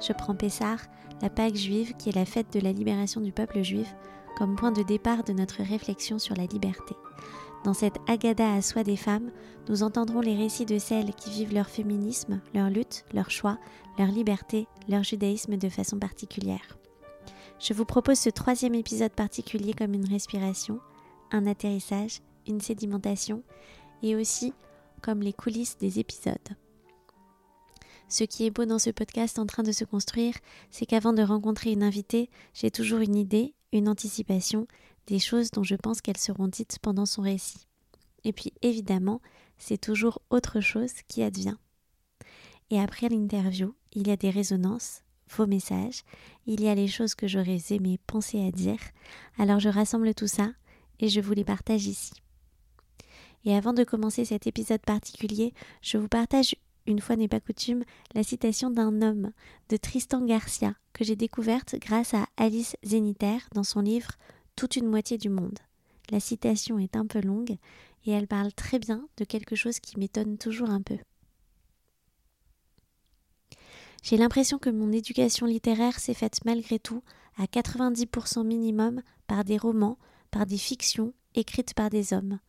Je prends Pessar, la Pâque juive, qui est la fête de la libération du peuple juif, comme point de départ de notre réflexion sur la liberté. Dans cette Agada à soi des femmes, nous entendrons les récits de celles qui vivent leur féminisme, leur lutte, leur choix, leur liberté, leur judaïsme de façon particulière. Je vous propose ce troisième épisode particulier comme une respiration, un atterrissage, une sédimentation et aussi comme les coulisses des épisodes. Ce qui est beau dans ce podcast en train de se construire, c'est qu'avant de rencontrer une invitée, j'ai toujours une idée, une anticipation, des choses dont je pense qu'elles seront dites pendant son récit. Et puis évidemment, c'est toujours autre chose qui advient. Et après l'interview, il y a des résonances, vos messages, il y a les choses que j'aurais aimé penser à dire, alors je rassemble tout ça et je vous les partage ici. Et avant de commencer cet épisode particulier, je vous partage une fois n'est pas coutume, la citation d'un homme de Tristan Garcia que j'ai découverte grâce à Alice Zéniter dans son livre Toute une moitié du monde. La citation est un peu longue et elle parle très bien de quelque chose qui m'étonne toujours un peu. J'ai l'impression que mon éducation littéraire s'est faite malgré tout à 90% minimum par des romans, par des fictions écrites par des hommes.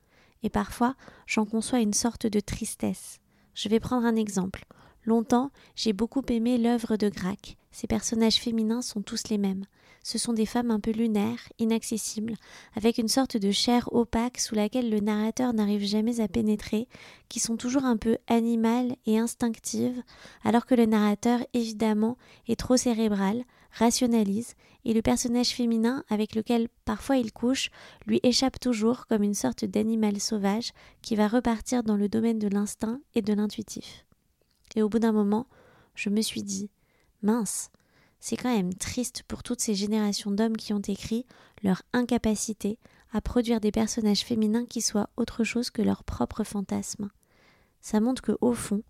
Et parfois, j'en conçois une sorte de tristesse. Je vais prendre un exemple. Longtemps, j'ai beaucoup aimé l'œuvre de Grac. Ses personnages féminins sont tous les mêmes. Ce sont des femmes un peu lunaires, inaccessibles, avec une sorte de chair opaque sous laquelle le narrateur n'arrive jamais à pénétrer, qui sont toujours un peu animales et instinctives, alors que le narrateur, évidemment, est trop cérébral, rationalise, et le personnage féminin avec lequel parfois il couche lui échappe toujours comme une sorte d'animal sauvage qui va repartir dans le domaine de l'instinct et de l'intuitif. Et au bout d'un moment, je me suis dit mince, c'est quand même triste pour toutes ces générations d'hommes qui ont écrit leur incapacité à produire des personnages féminins qui soient autre chose que leur propre fantasme. Ça montre que, au fond,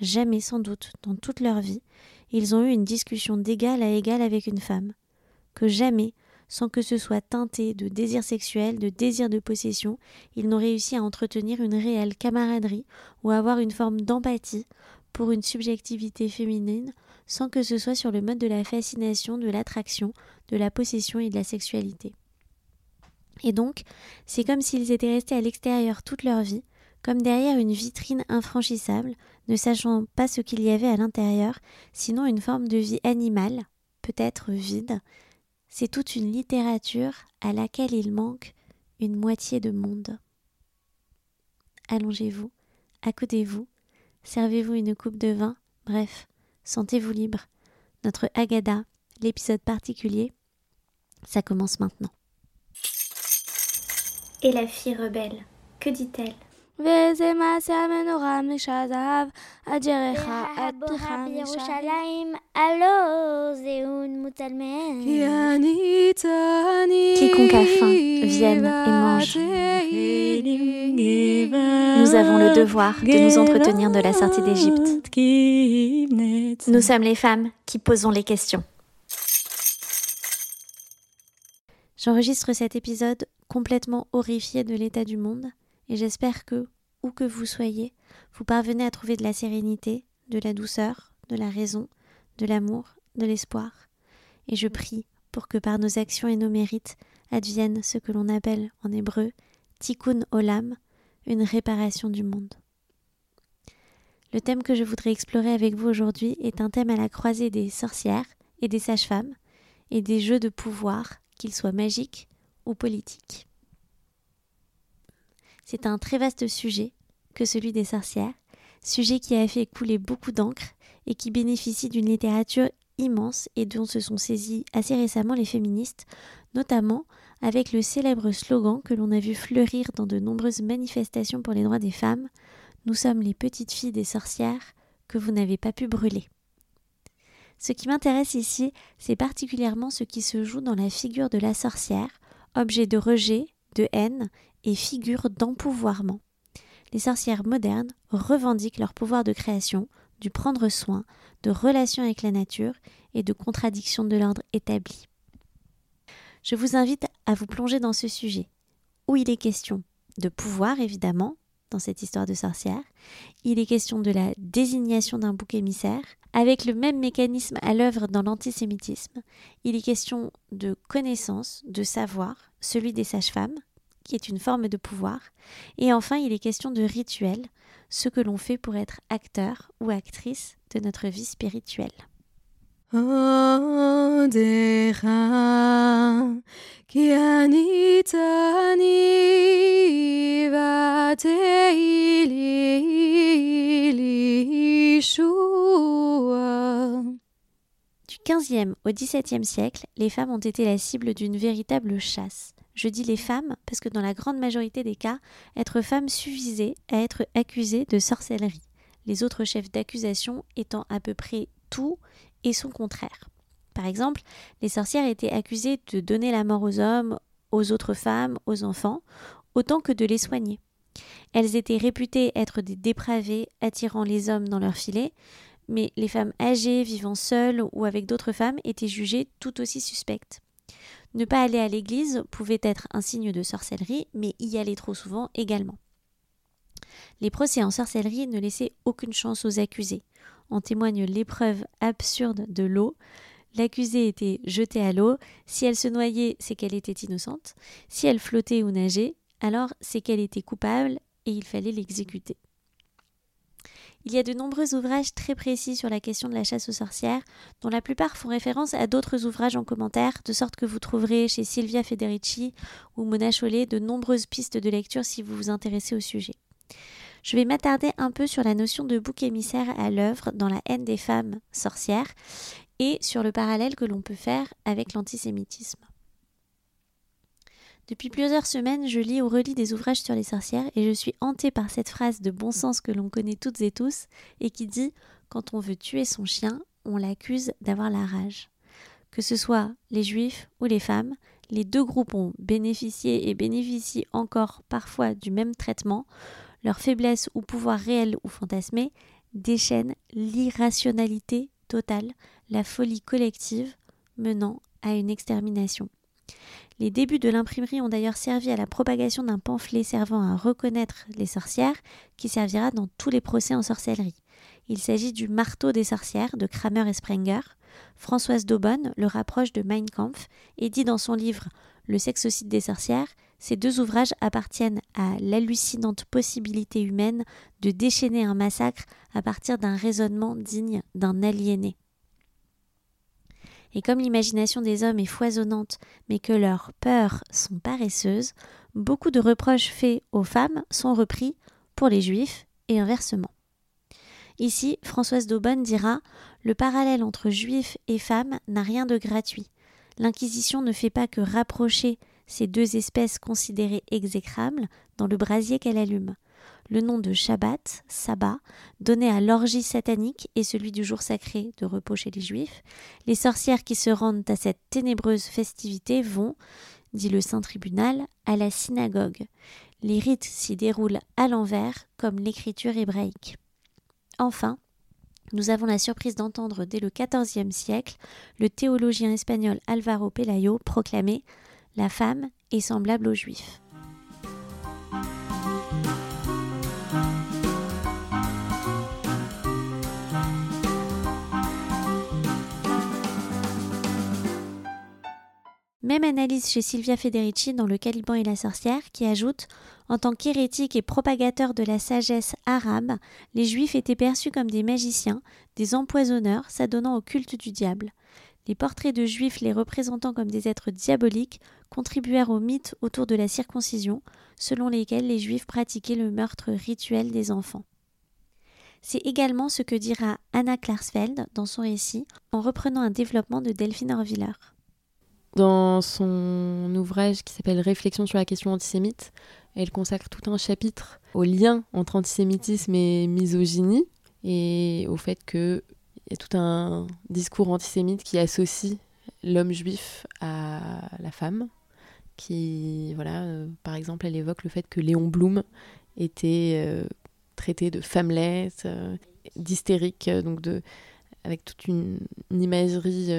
jamais sans doute dans toute leur vie, ils ont eu une discussion d'égal à égal avec une femme, que jamais, sans que ce soit teinté de désir sexuel, de désir de possession, ils n'ont réussi à entretenir une réelle camaraderie ou avoir une forme d'empathie pour une subjectivité féminine sans que ce soit sur le mode de la fascination, de l'attraction, de la possession et de la sexualité. Et donc, c'est comme s'ils étaient restés à l'extérieur toute leur vie, comme derrière une vitrine infranchissable, ne sachant pas ce qu'il y avait à l'intérieur, sinon une forme de vie animale, peut-être vide. C'est toute une littérature à laquelle il manque une moitié de monde. Allongez-vous, accoudez-vous, servez-vous une coupe de vin, bref, Sentez-vous libre. Notre Agada, l'épisode particulier, ça commence maintenant. Et la fille rebelle, que dit-elle? Quiconque a faim vienne et mange. Nous avons le devoir de nous entretenir de la sortie d'Égypte. Nous sommes les femmes qui posons les questions. J'enregistre cet épisode complètement horrifié de l'état du monde et j'espère que, où que vous soyez, vous parvenez à trouver de la sérénité, de la douceur, de la raison, de l'amour, de l'espoir. Et je prie pour que par nos actions et nos mérites advienne ce que l'on appelle en hébreu tikkun olam, une réparation du monde. Le thème que je voudrais explorer avec vous aujourd'hui est un thème à la croisée des sorcières et des sages-femmes et des jeux de pouvoir, qu'ils soient magiques ou politiques. C'est un très vaste sujet que celui des sorcières, sujet qui a fait couler beaucoup d'encre et qui bénéficie d'une littérature immense et dont se sont saisis assez récemment les féministes, notamment avec le célèbre slogan que l'on a vu fleurir dans de nombreuses manifestations pour les droits des femmes Nous sommes les petites filles des sorcières que vous n'avez pas pu brûler. Ce qui m'intéresse ici, c'est particulièrement ce qui se joue dans la figure de la sorcière, objet de rejet, de haine et figure d'empouvoirment. Les sorcières modernes revendiquent leur pouvoir de création, du prendre soin, de relation avec la nature et de contradiction de l'ordre établi. Je vous invite à vous plonger dans ce sujet, où il est question de pouvoir évidemment, dans cette histoire de sorcière, il est question de la désignation d'un bouc émissaire, avec le même mécanisme à l'œuvre dans l'antisémitisme, il est question de connaissance, de savoir, celui des sages-femmes, qui est une forme de pouvoir, et enfin il est question de rituel, ce que l'on fait pour être acteur ou actrice de notre vie spirituelle. Du XVe au XVIIe siècle, les femmes ont été la cible d'une véritable chasse. Je dis les femmes parce que dans la grande majorité des cas, être femme suffisait à être accusée de sorcellerie, les autres chefs d'accusation étant à peu près tout et son contraire. Par exemple, les sorcières étaient accusées de donner la mort aux hommes, aux autres femmes, aux enfants, autant que de les soigner. Elles étaient réputées être des dépravées attirant les hommes dans leur filet, mais les femmes âgées vivant seules ou avec d'autres femmes étaient jugées tout aussi suspectes. Ne pas aller à l'église pouvait être un signe de sorcellerie, mais y aller trop souvent également. Les procès en sorcellerie ne laissaient aucune chance aux accusés. En témoigne l'épreuve absurde de l'eau. L'accusée était jetée à l'eau. Si elle se noyait, c'est qu'elle était innocente. Si elle flottait ou nageait, alors c'est qu'elle était coupable et il fallait l'exécuter. Il y a de nombreux ouvrages très précis sur la question de la chasse aux sorcières, dont la plupart font référence à d'autres ouvrages en commentaire, de sorte que vous trouverez chez Silvia Federici ou Mona Chollet de nombreuses pistes de lecture si vous vous intéressez au sujet. Je vais m'attarder un peu sur la notion de bouc émissaire à l'œuvre dans la haine des femmes sorcières et sur le parallèle que l'on peut faire avec l'antisémitisme. Depuis plusieurs semaines, je lis ou relis des ouvrages sur les sorcières et je suis hantée par cette phrase de bon sens que l'on connaît toutes et tous et qui dit Quand on veut tuer son chien, on l'accuse d'avoir la rage. Que ce soit les juifs ou les femmes, les deux groupes ont bénéficié et bénéficient encore parfois du même traitement. Leur faiblesse ou pouvoir réel ou fantasmé déchaîne l'irrationalité totale, la folie collective menant à une extermination. Les débuts de l'imprimerie ont d'ailleurs servi à la propagation d'un pamphlet servant à reconnaître les sorcières, qui servira dans tous les procès en sorcellerie. Il s'agit du Marteau des sorcières de Kramer et Sprenger. Françoise Daubonne le rapproche de Mein Kampf et dit dans son livre Le sexocide des sorcières ces deux ouvrages appartiennent à l'hallucinante possibilité humaine de déchaîner un massacre à partir d'un raisonnement digne d'un aliéné. Et comme l'imagination des hommes est foisonnante, mais que leurs peurs sont paresseuses, beaucoup de reproches faits aux femmes sont repris pour les juifs et inversement. Ici, Françoise Daubonne dira Le parallèle entre juifs et femmes n'a rien de gratuit. L'Inquisition ne fait pas que rapprocher ces deux espèces considérées exécrables dans le brasier qu'elle allume le nom de Shabbat, sabbat, donné à l'orgie satanique et celui du jour sacré de repos chez les Juifs. Les sorcières qui se rendent à cette ténébreuse festivité vont, dit le Saint Tribunal, à la synagogue. Les rites s'y déroulent à l'envers, comme l'écriture hébraïque. Enfin, nous avons la surprise d'entendre dès le XIVe siècle le théologien espagnol Alvaro Pelayo proclamer La femme est semblable aux Juifs. Même analyse chez Silvia Federici dans Le Caliban et la sorcière, qui ajoute En tant qu'hérétiques et propagateurs de la sagesse arabe, les juifs étaient perçus comme des magiciens, des empoisonneurs s'adonnant au culte du diable. Les portraits de juifs les représentant comme des êtres diaboliques contribuèrent au mythe autour de la circoncision, selon lesquels les juifs pratiquaient le meurtre rituel des enfants. C'est également ce que dira Anna Klarsfeld dans son récit en reprenant un développement de Delphine Orviller. Dans son ouvrage qui s'appelle Réflexion sur la question antisémite, elle consacre tout un chapitre au lien entre antisémitisme et misogynie et au fait que il y a tout un discours antisémite qui associe l'homme juif à la femme. Qui, voilà, par exemple, elle évoque le fait que Léon Blum était traité de femmelette, d'hystérique, donc de, avec toute une, imagerie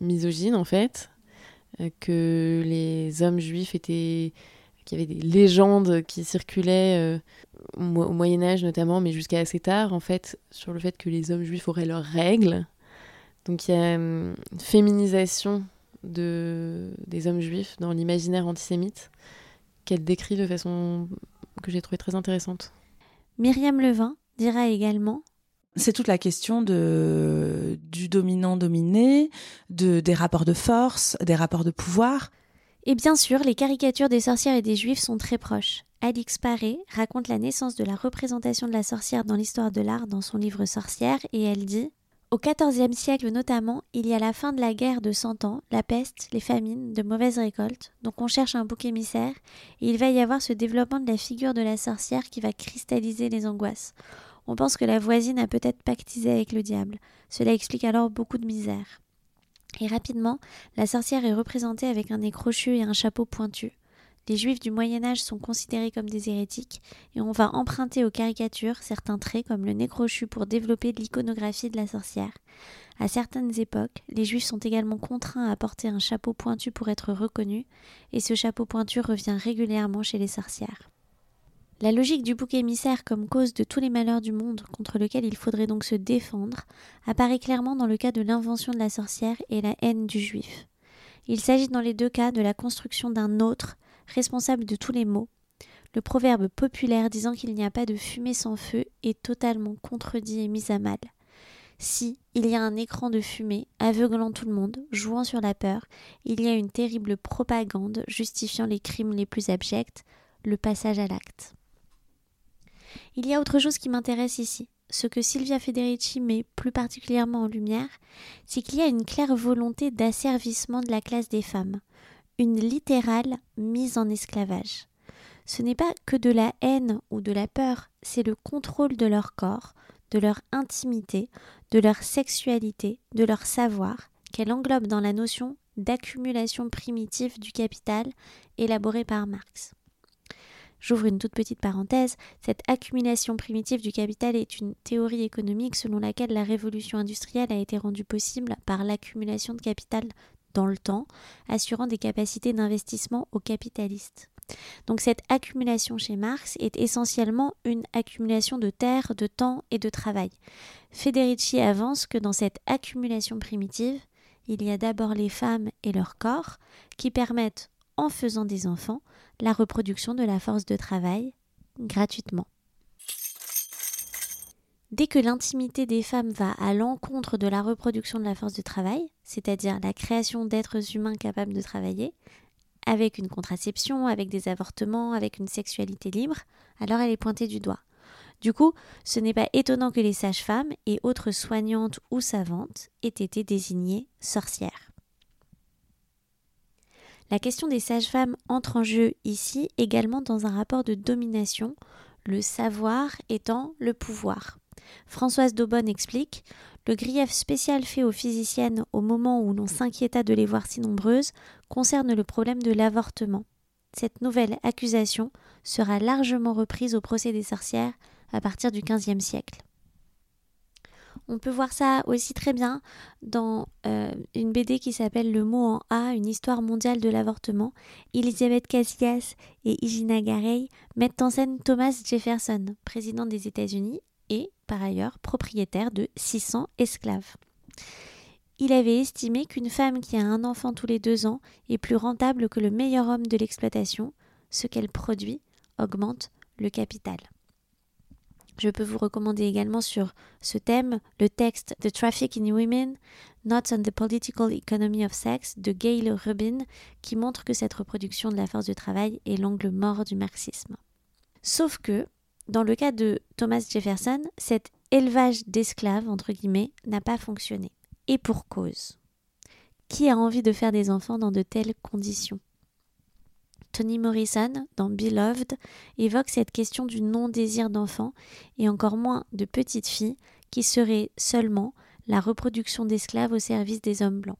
misogyne en fait, que les hommes juifs étaient qu'il y avait des légendes qui circulaient au Moyen Âge notamment, mais jusqu'à assez tard, en fait, sur le fait que les hommes juifs auraient leurs règles. Donc il y a une féminisation de, des hommes juifs dans l'imaginaire antisémite qu'elle décrit de façon que j'ai trouvé très intéressante. Myriam Levin dira également c'est toute la question de, du dominant-dominé, de, des rapports de force, des rapports de pouvoir. Et bien sûr, les caricatures des sorcières et des juifs sont très proches. Alix Paré raconte la naissance de la représentation de la sorcière dans l'histoire de l'art dans son livre Sorcière et elle dit Au XIVe siècle notamment, il y a la fin de la guerre de Cent Ans, la peste, les famines, de mauvaises récoltes, donc on cherche un bouc émissaire et il va y avoir ce développement de la figure de la sorcière qui va cristalliser les angoisses. On pense que la voisine a peut-être pactisé avec le diable. Cela explique alors beaucoup de misère. Et rapidement, la sorcière est représentée avec un nez crochu et un chapeau pointu. Les juifs du Moyen Âge sont considérés comme des hérétiques et on va emprunter aux caricatures certains traits comme le nez crochu pour développer l'iconographie de la sorcière. À certaines époques, les juifs sont également contraints à porter un chapeau pointu pour être reconnus et ce chapeau pointu revient régulièrement chez les sorcières. La logique du bouc émissaire comme cause de tous les malheurs du monde contre lequel il faudrait donc se défendre apparaît clairement dans le cas de l'invention de la sorcière et la haine du juif. Il s'agit dans les deux cas de la construction d'un autre responsable de tous les maux. Le proverbe populaire disant qu'il n'y a pas de fumée sans feu est totalement contredit et mis à mal. Si il y a un écran de fumée aveuglant tout le monde, jouant sur la peur, il y a une terrible propagande justifiant les crimes les plus abjects, le passage à l'acte. Il y a autre chose qui m'intéresse ici. Ce que Silvia Federici met plus particulièrement en lumière, c'est qu'il y a une claire volonté d'asservissement de la classe des femmes une littérale mise en esclavage. Ce n'est pas que de la haine ou de la peur, c'est le contrôle de leur corps, de leur intimité, de leur sexualité, de leur savoir, qu'elle englobe dans la notion d'accumulation primitive du capital élaborée par Marx. J'ouvre une toute petite parenthèse, cette accumulation primitive du capital est une théorie économique selon laquelle la révolution industrielle a été rendue possible par l'accumulation de capital dans le temps, assurant des capacités d'investissement aux capitalistes. Donc cette accumulation chez Marx est essentiellement une accumulation de terre, de temps et de travail. Federici avance que dans cette accumulation primitive, il y a d'abord les femmes et leur corps qui permettent, en faisant des enfants, la reproduction de la force de travail gratuitement. Dès que l'intimité des femmes va à l'encontre de la reproduction de la force de travail, c'est-à-dire la création d'êtres humains capables de travailler, avec une contraception, avec des avortements, avec une sexualité libre, alors elle est pointée du doigt. Du coup, ce n'est pas étonnant que les sages-femmes et autres soignantes ou savantes aient été désignées sorcières. La question des sages-femmes entre en jeu ici également dans un rapport de domination, le savoir étant le pouvoir. Françoise Daubonne explique Le grief spécial fait aux physiciennes au moment où l'on s'inquiéta de les voir si nombreuses concerne le problème de l'avortement. Cette nouvelle accusation sera largement reprise au procès des sorcières à partir du XVe siècle. On peut voir ça aussi très bien dans euh, une BD qui s'appelle Le mot en A, une histoire mondiale de l'avortement. Elisabeth Casillas et Igina Garey mettent en scène Thomas Jefferson, président des États-Unis, et par ailleurs propriétaire de 600 esclaves. Il avait estimé qu'une femme qui a un enfant tous les deux ans est plus rentable que le meilleur homme de l'exploitation, ce qu'elle produit augmente le capital. Je peux vous recommander également sur ce thème le texte The Traffic in Women, Notes on the Political Economy of Sex de Gail Rubin, qui montre que cette reproduction de la force du travail est l'angle mort du marxisme. Sauf que, dans le cas de Thomas Jefferson, cet élevage d'esclaves, entre n'a pas fonctionné. Et pour cause. Qui a envie de faire des enfants dans de telles conditions? Toni Morrison, dans Beloved, évoque cette question du non-désir d'enfant et encore moins de petites filles qui seraient seulement la reproduction d'esclaves au service des hommes blancs.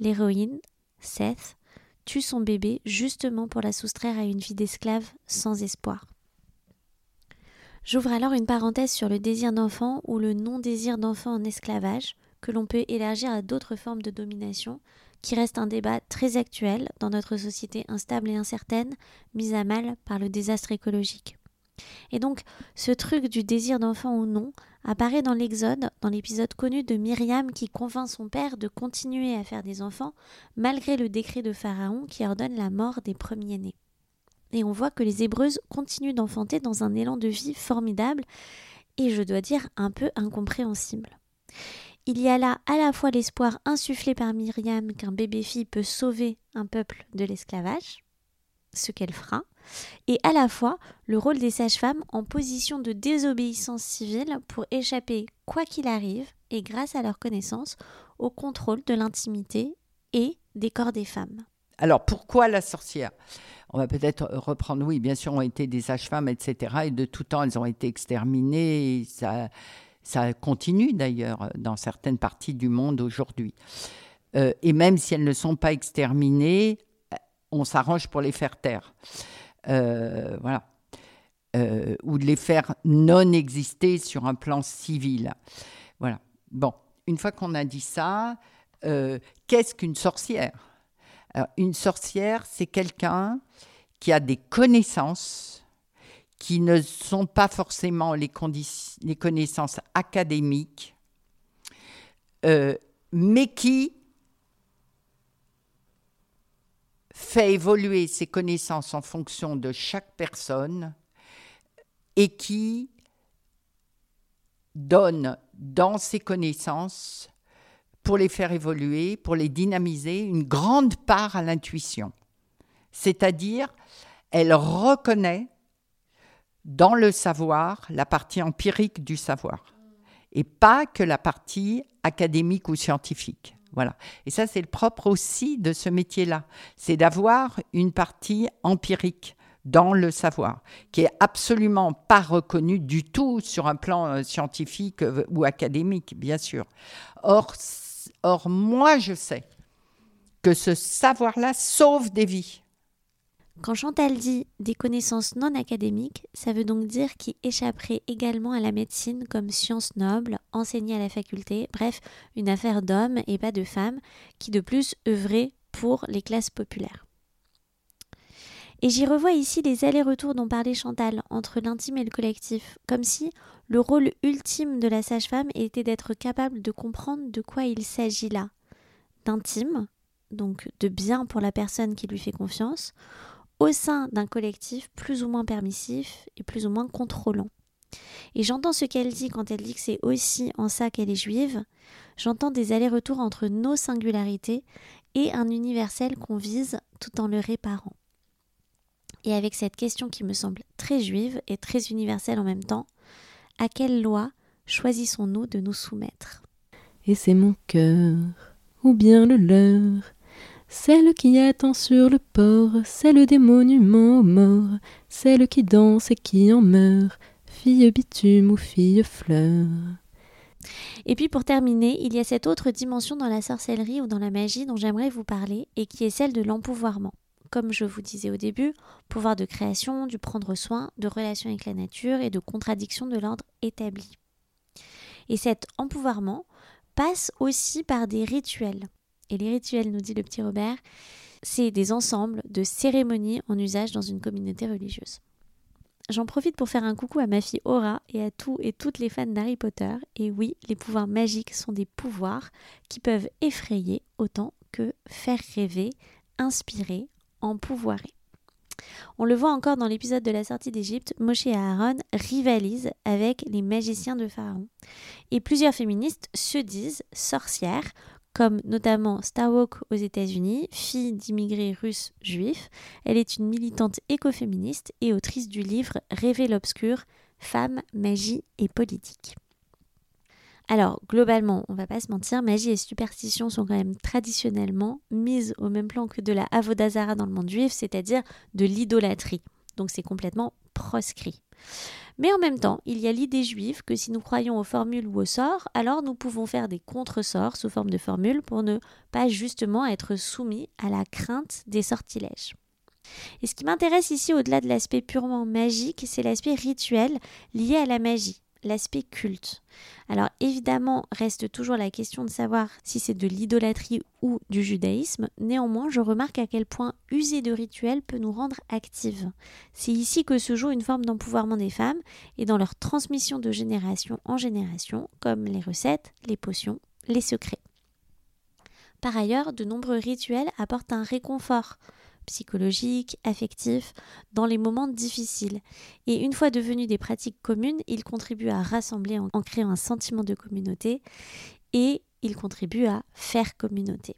L'héroïne, Seth, tue son bébé justement pour la soustraire à une vie d'esclave sans espoir. J'ouvre alors une parenthèse sur le désir d'enfant ou le non-désir d'enfant en esclavage, que l'on peut élargir à d'autres formes de domination, qui reste un débat très actuel dans notre société instable et incertaine, mise à mal par le désastre écologique. Et donc, ce truc du désir d'enfant ou non apparaît dans l'Exode, dans l'épisode connu de Myriam qui convainc son père de continuer à faire des enfants, malgré le décret de Pharaon qui ordonne la mort des premiers-nés. Et on voit que les Hébreuses continuent d'enfanter dans un élan de vie formidable et je dois dire un peu incompréhensible. Il y a là à la fois l'espoir insufflé par Myriam qu'un bébé-fille peut sauver un peuple de l'esclavage, ce qu'elle fera, et à la fois le rôle des sages-femmes en position de désobéissance civile pour échapper, quoi qu'il arrive, et grâce à leur connaissance, au contrôle de l'intimité et des corps des femmes. Alors pourquoi la sorcière? On va peut-être reprendre, oui, bien sûr, ont été des sages-femmes, etc. Et de tout temps, elles ont été exterminées. Ça continue d'ailleurs dans certaines parties du monde aujourd'hui. Euh, et même si elles ne sont pas exterminées, on s'arrange pour les faire taire. Euh, voilà. Euh, ou de les faire non exister sur un plan civil. Voilà. Bon, une fois qu'on a dit ça, qu'est-ce qu'une sorcière? Une sorcière, c'est quelqu'un qui a des connaissances qui ne sont pas forcément les, connaissances académiques, euh, mais qui fait évoluer ses connaissances en fonction de chaque personne et qui donne dans ses connaissances, pour les faire évoluer, pour les dynamiser, une grande part à l'intuition. C'est-à-dire, elle reconnaît dans le savoir la partie empirique du savoir et pas que la partie académique ou scientifique. Voilà. Et ça, c'est le propre aussi de ce métier-là. C'est d'avoir une partie empirique dans le savoir, qui est absolument pas reconnue du tout sur un plan euh, scientifique euh, ou académique, bien sûr. Or, or moi, je sais que ce savoir-là sauve des vies. Quand Chantal dit des connaissances non académiques, ça veut donc dire qu'il échapperait également à la médecine comme science noble, enseignée à la faculté, bref, une affaire d'hommes et pas de femmes, qui de plus œuvraient pour les classes populaires. Et j'y revois ici les allers-retours dont parlait Chantal entre l'intime et le collectif, comme si le rôle ultime de la sage-femme était d'être capable de comprendre de quoi il s'agit là. D'intime, donc de bien pour la personne qui lui fait confiance, au sein d'un collectif plus ou moins permissif et plus ou moins contrôlant. Et j'entends ce qu'elle dit quand elle dit que c'est aussi en ça qu'elle est juive. J'entends des allers-retours entre nos singularités et un universel qu'on vise tout en le réparant. Et avec cette question qui me semble très juive et très universelle en même temps, à quelle loi choisissons-nous de nous soumettre? Et c'est mon cœur, ou bien le leur, celle qui attend sur le port, celle des monuments aux morts, celle qui danse et qui en meurt, fille bitume ou fille fleur. Et puis pour terminer, il y a cette autre dimension dans la sorcellerie ou dans la magie dont j'aimerais vous parler et qui est celle de l'empouvoirment. Comme je vous disais au début, pouvoir de création, du prendre soin, de relation avec la nature et de contradiction de l'ordre établi. Et cet empouvoirment passe aussi par des rituels. Et les rituels, nous dit le petit Robert, c'est des ensembles de cérémonies en usage dans une communauté religieuse. J'en profite pour faire un coucou à ma fille Aura et à tous et toutes les fans d'Harry Potter. Et oui, les pouvoirs magiques sont des pouvoirs qui peuvent effrayer autant que faire rêver, inspirer, empouvoirer. On le voit encore dans l'épisode de la sortie d'Égypte, Moshe et Aaron rivalisent avec les magiciens de Pharaon. Et plusieurs féministes se disent sorcières comme notamment Starwalk aux États-Unis, fille d'immigrés russes juifs. Elle est une militante écoféministe et autrice du livre Rêver l'obscur, Femmes, magie et politique. Alors, globalement, on va pas se mentir, magie et superstition sont quand même traditionnellement mises au même plan que de la avodazara dans le monde juif, c'est-à-dire de l'idolâtrie. Donc c'est complètement proscrit. Mais en même temps, il y a l'idée juive que si nous croyons aux formules ou aux sorts, alors nous pouvons faire des contre-sorts sous forme de formules pour ne pas justement être soumis à la crainte des sortilèges. Et ce qui m'intéresse ici, au-delà de l'aspect purement magique, c'est l'aspect rituel lié à la magie l'aspect culte. Alors évidemment, reste toujours la question de savoir si c'est de l'idolâtrie ou du judaïsme. Néanmoins, je remarque à quel point user de rituels peut nous rendre actives. C'est ici que se joue une forme d'empouvoirment des femmes et dans leur transmission de génération en génération, comme les recettes, les potions, les secrets. Par ailleurs, de nombreux rituels apportent un réconfort psychologiques, affectifs, dans les moments difficiles. Et une fois devenus des pratiques communes, ils contribuent à rassembler en, créant un sentiment de communauté et ils contribuent à faire communauté.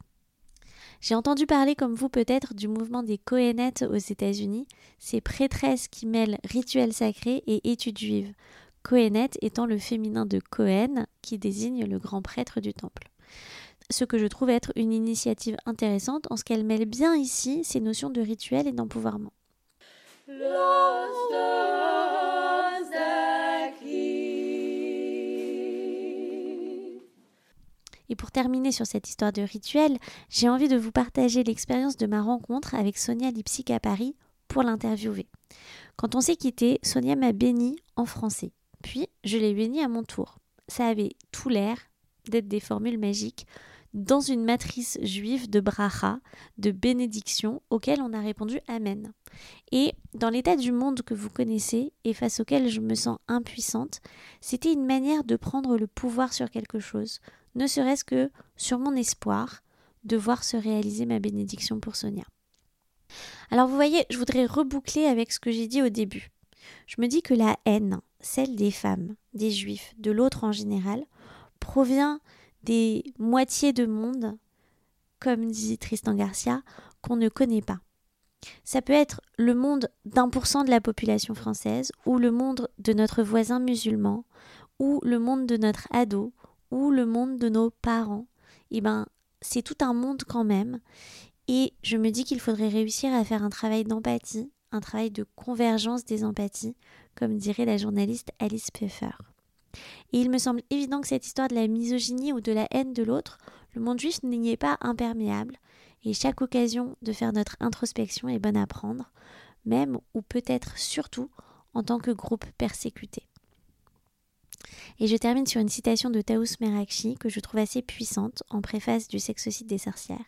J'ai entendu parler, comme vous peut-être, du mouvement des Cohenettes aux États-Unis, ces prêtresses qui mêlent rituels sacrés et études juives. Cohenet étant le féminin de Cohen, qui désigne le grand prêtre du temple ce que je trouve être une initiative intéressante en ce qu'elle mêle bien ici ces notions de rituel et d'empouvoirment. Et pour terminer sur cette histoire de rituel, j'ai envie de vous partager l'expérience de ma rencontre avec Sonia Lipsic à Paris pour l'interviewer. Quand on s'est quitté, Sonia m'a béni en français. Puis je l'ai béni à mon tour. Ça avait tout l'air d'être des formules magiques dans une matrice juive de bracha, de bénédiction, auquel on a répondu Amen. Et dans l'état du monde que vous connaissez et face auquel je me sens impuissante, c'était une manière de prendre le pouvoir sur quelque chose, ne serait-ce que sur mon espoir de voir se réaliser ma bénédiction pour Sonia. Alors vous voyez, je voudrais reboucler avec ce que j'ai dit au début. Je me dis que la haine, celle des femmes, des juifs, de l'autre en général, provient des moitiés de monde, comme dit Tristan Garcia, qu'on ne connaît pas. Ça peut être le monde d'un pour cent de la population française, ou le monde de notre voisin musulman, ou le monde de notre ado, ou le monde de nos parents. Eh ben, c'est tout un monde quand même. Et je me dis qu'il faudrait réussir à faire un travail d'empathie, un travail de convergence des empathies, comme dirait la journaliste Alice Pfeffer. Et il me semble évident que cette histoire de la misogynie ou de la haine de l'autre, le monde juif n'y est pas imperméable, et chaque occasion de faire notre introspection est bonne à prendre, même ou peut-être surtout en tant que groupe persécuté. Et je termine sur une citation de Taous Merakchi que je trouve assez puissante en préface du sexocide des sorcières.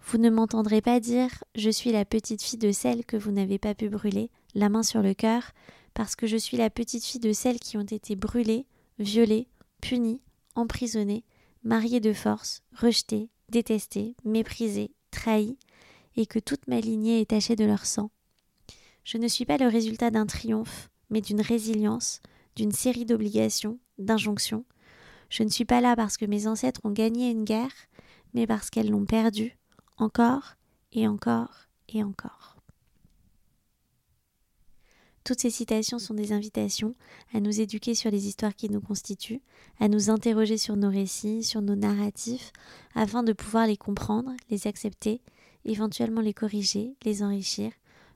Vous ne m'entendrez pas dire Je suis la petite fille de celle que vous n'avez pas pu brûler, la main sur le cœur, parce que je suis la petite fille de celles qui ont été brûlées, violées, punies, emprisonnées, mariées de force, rejetées, détestées, méprisées, trahies, et que toute ma lignée est tachée de leur sang. Je ne suis pas le résultat d'un triomphe, mais d'une résilience, d'une série d'obligations, d'injonctions. Je ne suis pas là parce que mes ancêtres ont gagné une guerre, mais parce qu'elles l'ont perdue, encore et encore et encore. Toutes ces citations sont des invitations à nous éduquer sur les histoires qui nous constituent, à nous interroger sur nos récits, sur nos narratifs, afin de pouvoir les comprendre, les accepter, éventuellement les corriger, les enrichir,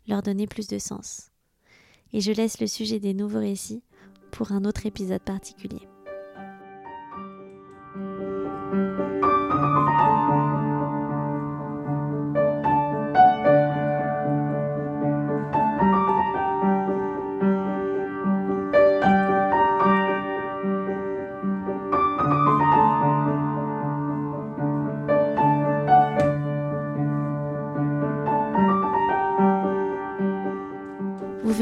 leur donner plus de sens. Et je laisse le sujet des nouveaux récits pour un autre épisode particulier.